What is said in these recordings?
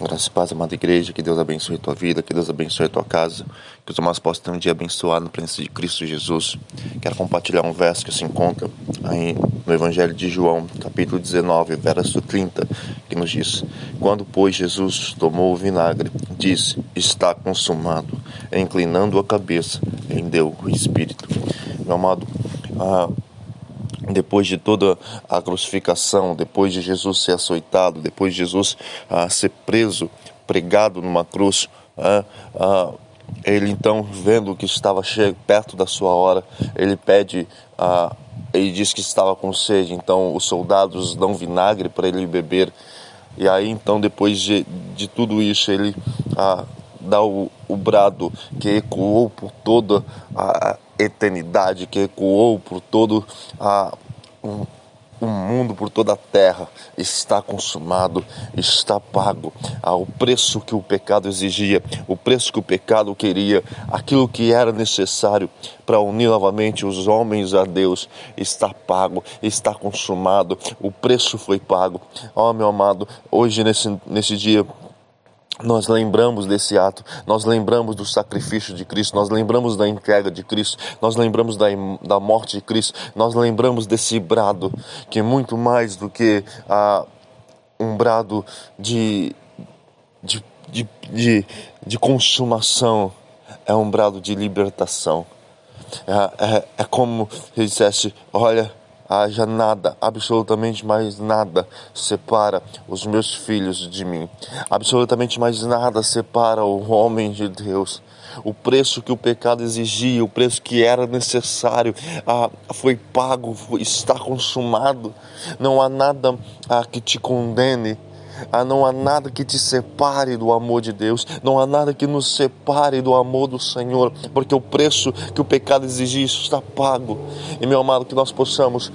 Graças paz, amada igreja, que Deus abençoe a tua vida, que Deus abençoe a tua casa, que os irmãos possam ter um dia abençoado na presença de Cristo Jesus. Quero compartilhar um verso que se encontra aí no Evangelho de João, capítulo 19, verso 30, que nos diz: Quando, pois, Jesus tomou o vinagre, disse: Está consumado. Inclinando a cabeça, rendeu o Espírito. Meu amado, ah, depois de toda a crucificação, depois de Jesus ser açoitado, depois de Jesus ah, ser preso, pregado numa cruz, ah, ah, ele então, vendo que estava perto da sua hora, ele pede, ah, ele diz que estava com sede, então os soldados dão vinagre para ele beber, e aí então, depois de, de tudo isso, ele ah, dá o, o brado que ecoou por toda a eternidade, que ecoou por todo a, um, o mundo, por toda a terra, está consumado, está pago. Ah, o preço que o pecado exigia, o preço que o pecado queria, aquilo que era necessário para unir novamente os homens a Deus, está pago, está consumado, o preço foi pago. Ó oh, meu amado, hoje nesse, nesse dia nós lembramos desse ato, nós lembramos do sacrifício de Cristo, nós lembramos da entrega de Cristo, nós lembramos da, da morte de Cristo, nós lembramos desse brado, que é muito mais do que ah, um brado de, de, de, de, de consumação, é um brado de libertação. É, é, é como se dissesse: olha, haja nada, absolutamente mais nada separa os meus filhos de mim. Absolutamente mais nada separa o homem de Deus. O preço que o pecado exigia, o preço que era necessário, ah, foi pago, está consumado. Não há nada ah, que te condene ah, não há nada que te separe do amor de Deus, não há nada que nos separe do amor do Senhor, porque o preço que o pecado exigia está pago. E meu amado, que nós possamos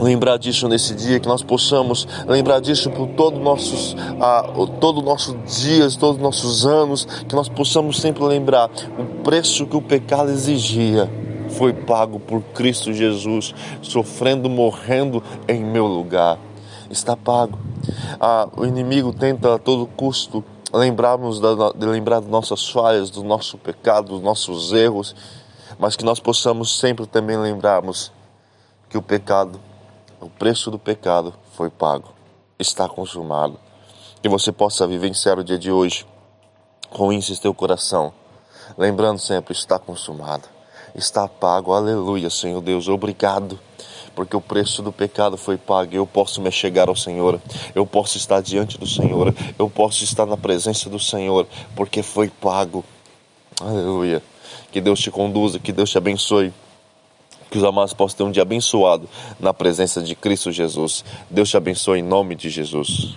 lembrar disso nesse dia, que nós possamos lembrar disso por todos nossos, ah, todo nosso dias, todos os nossos anos, que nós possamos sempre lembrar o preço que o pecado exigia foi pago por Cristo Jesus, sofrendo, morrendo em meu lugar. Está pago. Ah, o inimigo tenta a todo custo lembrarmos da, de lembrar nossas falhas, do nosso pecado, dos nossos erros, mas que nós possamos sempre também lembrarmos que o pecado, o preço do pecado foi pago, está consumado. Que você possa vivenciar o dia de hoje com isso em teu coração, lembrando sempre, está consumado, está pago, aleluia, Senhor Deus, obrigado porque o preço do pecado foi pago. Eu posso me chegar ao Senhor, eu posso estar diante do Senhor, eu posso estar na presença do Senhor, porque foi pago. Aleluia. Que Deus te conduza, que Deus te abençoe. Que os amados possam ter um dia abençoado na presença de Cristo Jesus. Deus te abençoe em nome de Jesus.